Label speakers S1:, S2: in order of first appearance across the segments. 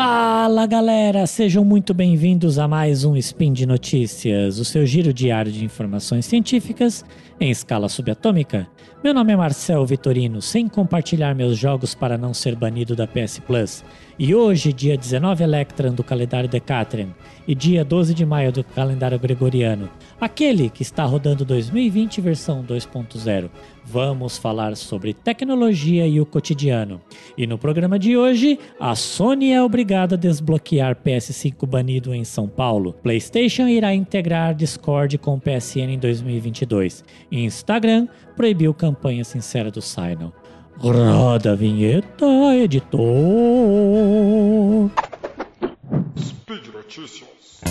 S1: Fala galera, sejam muito bem-vindos a mais um Spin de Notícias, o seu giro diário de informações científicas em escala subatômica. Meu nome é Marcel Vitorino, sem compartilhar meus jogos para não ser banido da PS Plus. E hoje, dia 19 Electran do calendário Decatrian e dia 12 de maio do calendário Gregoriano, aquele que está rodando 2020 versão 2.0. Vamos falar sobre tecnologia e o cotidiano. E no programa de hoje, a Sony é obrigada a desbloquear PS5 banido em São Paulo. PlayStation irá integrar Discord com PSN em 2022. E Instagram proibiu campanha sincera do Sinon. Roda a vinheta, editor.
S2: Speed Notícias.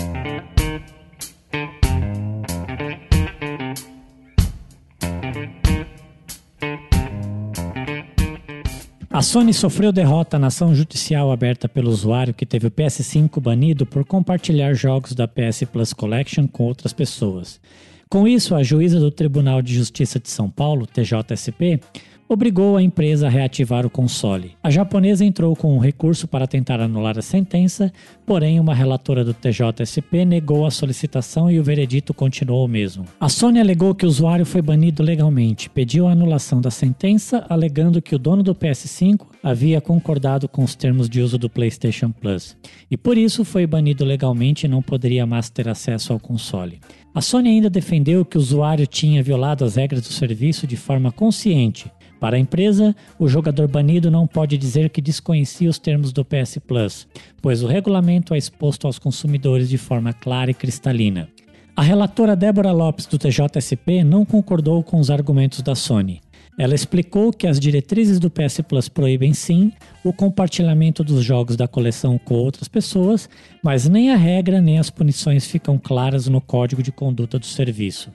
S1: A Sony sofreu derrota na ação judicial aberta pelo usuário que teve o PS5 banido por compartilhar jogos da PS Plus Collection com outras pessoas. Com isso, a juíza do Tribunal de Justiça de São Paulo, TJSP, obrigou a empresa a reativar o console. A japonesa entrou com um recurso para tentar anular a sentença, porém uma relatora do TJSP negou a solicitação e o veredito continuou o mesmo. A Sony alegou que o usuário foi banido legalmente, pediu a anulação da sentença, alegando que o dono do PS5 havia concordado com os termos de uso do PlayStation Plus e por isso foi banido legalmente e não poderia mais ter acesso ao console. A Sony ainda defendeu que o usuário tinha violado as regras do serviço de forma consciente para a empresa, o jogador banido não pode dizer que desconhecia os termos do PS Plus, pois o regulamento é exposto aos consumidores de forma clara e cristalina. A relatora Débora Lopes do TJSP não concordou com os argumentos da Sony. Ela explicou que as diretrizes do PS Plus proíbem sim o compartilhamento dos jogos da coleção com outras pessoas, mas nem a regra nem as punições ficam claras no código de conduta do serviço.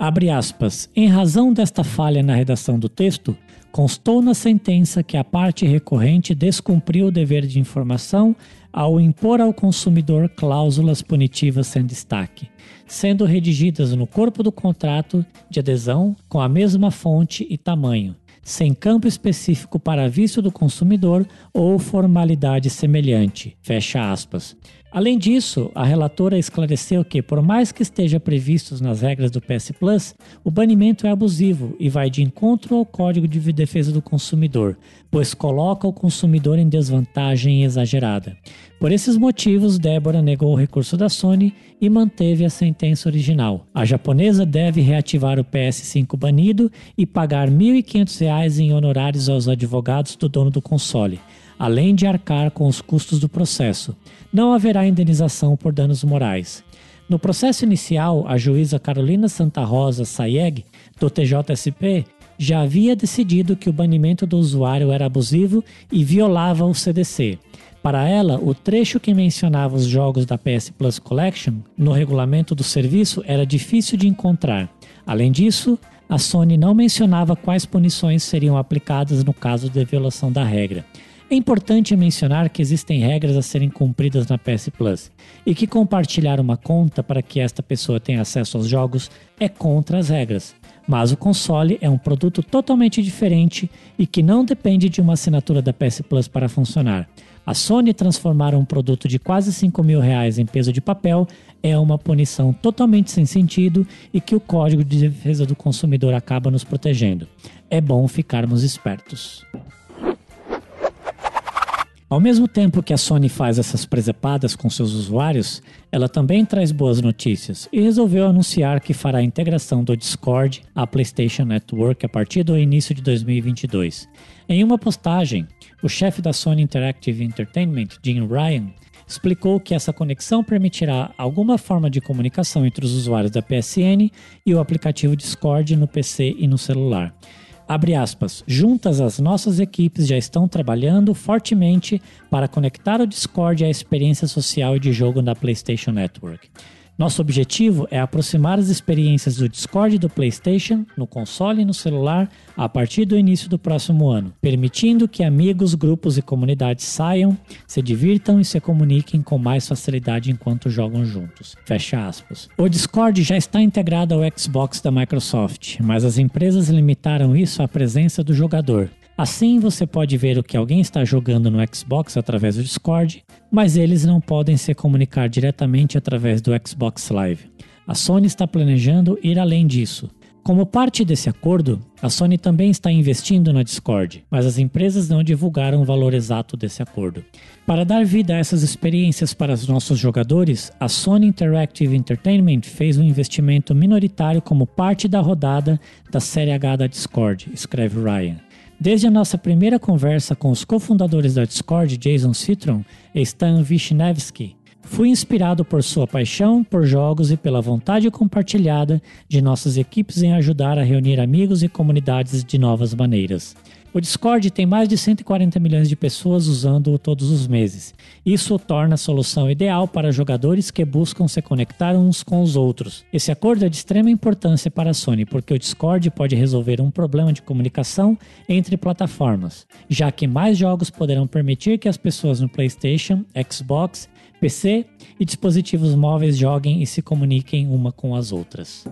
S1: Abre aspas. Em razão desta falha na redação do texto, constou na sentença que a parte recorrente descumpriu o dever de informação ao impor ao consumidor cláusulas punitivas sem destaque, sendo redigidas no corpo do contrato de adesão com a mesma fonte e tamanho, sem campo específico para visto do consumidor ou formalidade semelhante. Fecha aspas. Além disso, a relatora esclareceu que, por mais que esteja previsto nas regras do PS Plus, o banimento é abusivo e vai de encontro ao Código de Defesa do Consumidor, pois coloca o consumidor em desvantagem exagerada. Por esses motivos, Débora negou o recurso da Sony e manteve a sentença original. A japonesa deve reativar o PS5 banido e pagar R$ 1.500 em honorários aos advogados do dono do console além de arcar com os custos do processo. Não haverá indenização por danos morais. No processo inicial, a juíza Carolina Santa Rosa Sayeg, do TJSP, já havia decidido que o banimento do usuário era abusivo e violava o CDC. Para ela, o trecho que mencionava os jogos da PS Plus Collection no regulamento do serviço era difícil de encontrar. Além disso, a Sony não mencionava quais punições seriam aplicadas no caso de violação da regra. É importante mencionar que existem regras a serem cumpridas na PS Plus e que compartilhar uma conta para que esta pessoa tenha acesso aos jogos é contra as regras. Mas o console é um produto totalmente diferente e que não depende de uma assinatura da PS Plus para funcionar. A Sony transformar um produto de quase 5 mil reais em peso de papel é uma punição totalmente sem sentido e que o Código de Defesa do Consumidor acaba nos protegendo. É bom ficarmos espertos. Ao mesmo tempo que a Sony faz essas presepadas com seus usuários, ela também traz boas notícias e resolveu anunciar que fará a integração do Discord à PlayStation Network a partir do início de 2022. Em uma postagem, o chefe da Sony Interactive Entertainment, Jim Ryan, explicou que essa conexão permitirá alguma forma de comunicação entre os usuários da PSN e o aplicativo Discord no PC e no celular. Abre aspas. Juntas as nossas equipes já estão trabalhando fortemente para conectar o Discord à experiência social e de jogo da PlayStation Network. Nosso objetivo é aproximar as experiências do Discord do PlayStation, no console e no celular, a partir do início do próximo ano, permitindo que amigos, grupos e comunidades saiam, se divirtam e se comuniquem com mais facilidade enquanto jogam juntos. Fecha aspas. O Discord já está integrado ao Xbox da Microsoft, mas as empresas limitaram isso à presença do jogador. Assim você pode ver o que alguém está jogando no Xbox através do Discord, mas eles não podem se comunicar diretamente através do Xbox Live. A Sony está planejando ir além disso. Como parte desse acordo, a Sony também está investindo na Discord, mas as empresas não divulgaram o valor exato desse acordo. Para dar vida a essas experiências para os nossos jogadores, a Sony Interactive Entertainment fez um investimento minoritário como parte da rodada da série H da Discord, escreve Ryan. Desde a nossa primeira conversa com os cofundadores da Discord, Jason Citron e Stan Wisniewski, Fui inspirado por sua paixão por jogos e pela vontade compartilhada de nossas equipes em ajudar a reunir amigos e comunidades de novas maneiras. O Discord tem mais de 140 milhões de pessoas usando-o todos os meses. Isso o torna a solução ideal para jogadores que buscam se conectar uns com os outros. Esse acordo é de extrema importância para a Sony, porque o Discord pode resolver um problema de comunicação entre plataformas, já que mais jogos poderão permitir que as pessoas no PlayStation, Xbox PC e dispositivos móveis joguem e se comuniquem uma com as outras.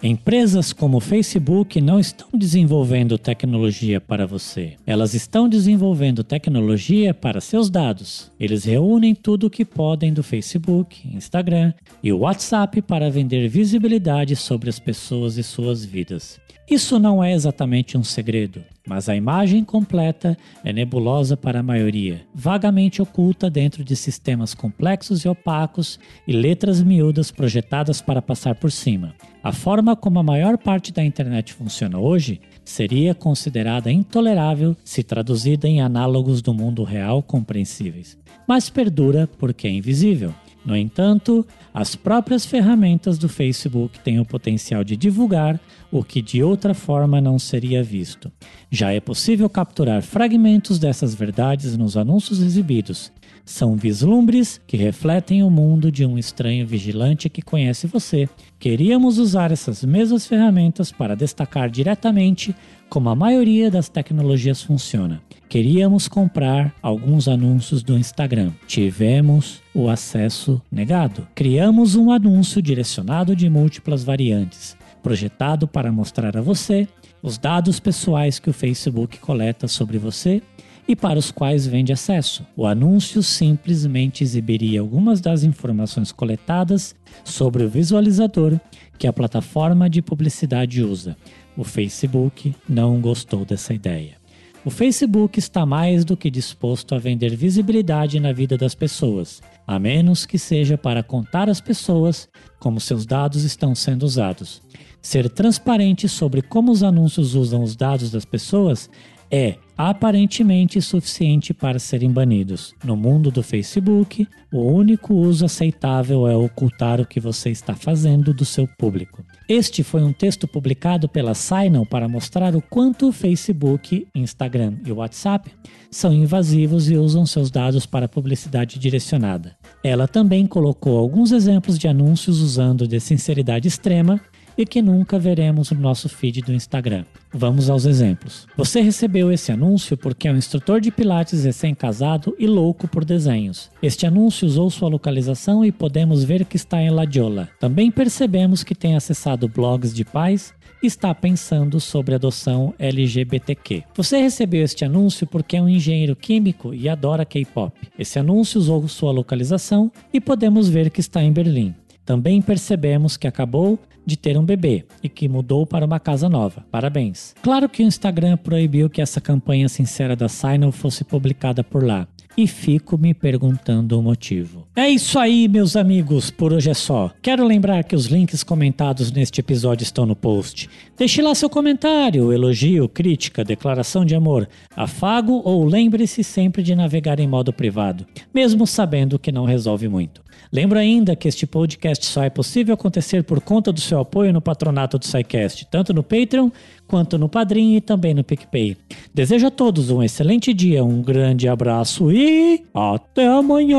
S1: Empresas como Facebook não estão desenvolvendo tecnologia para você. Elas estão desenvolvendo tecnologia para seus dados. Eles reúnem tudo o que podem do Facebook, Instagram e WhatsApp para vender visibilidade sobre as pessoas e suas vidas. Isso não é exatamente um segredo, mas a imagem completa é nebulosa para a maioria, vagamente oculta dentro de sistemas complexos e opacos e letras miúdas projetadas para passar por cima. A forma como a maior parte da internet funciona hoje seria considerada intolerável se traduzida em análogos do mundo real compreensíveis, mas perdura porque é invisível. No entanto, as próprias ferramentas do Facebook têm o potencial de divulgar o que de outra forma não seria visto. Já é possível capturar fragmentos dessas verdades nos anúncios exibidos. São vislumbres que refletem o mundo de um estranho vigilante que conhece você. Queríamos usar essas mesmas ferramentas para destacar diretamente como a maioria das tecnologias funciona. Queríamos comprar alguns anúncios do Instagram. Tivemos o acesso negado. Criamos um anúncio direcionado de múltiplas variantes, projetado para mostrar a você os dados pessoais que o Facebook coleta sobre você e para os quais vende acesso. O anúncio simplesmente exibiria algumas das informações coletadas sobre o visualizador que a plataforma de publicidade usa. O Facebook não gostou dessa ideia. O Facebook está mais do que disposto a vender visibilidade na vida das pessoas, a menos que seja para contar às pessoas como seus dados estão sendo usados. Ser transparente sobre como os anúncios usam os dados das pessoas é aparentemente suficiente para serem banidos. No mundo do Facebook, o único uso aceitável é ocultar o que você está fazendo do seu público. Este foi um texto publicado pela Signal para mostrar o quanto o Facebook, Instagram e WhatsApp são invasivos e usam seus dados para publicidade direcionada. Ela também colocou alguns exemplos de anúncios usando de sinceridade extrema e que nunca veremos no nosso feed do Instagram. Vamos aos exemplos. Você recebeu esse anúncio porque é um instrutor de Pilates recém-casado e louco por desenhos. Este anúncio usou sua localização e podemos ver que está em Ladiola. Também percebemos que tem acessado blogs de pais está pensando sobre adoção LGBTQ. Você recebeu este anúncio porque é um engenheiro químico e adora K-pop. Esse anúncio usou sua localização e podemos ver que está em Berlim. Também percebemos que acabou de ter um bebê e que mudou para uma casa nova. Parabéns. Claro que o Instagram proibiu que essa campanha sincera da Signal fosse publicada por lá. E fico me perguntando o motivo. É isso aí, meus amigos, por hoje é só. Quero lembrar que os links comentados neste episódio estão no post. Deixe lá seu comentário, elogio, crítica, declaração de amor, afago ou lembre-se sempre de navegar em modo privado, mesmo sabendo que não resolve muito. Lembro ainda que este podcast só é possível acontecer por conta do seu apoio no patronato do SciCast, tanto no Patreon quanto no Padrim e também no PicPay. Desejo a todos um excelente dia, um grande abraço e até amanhã!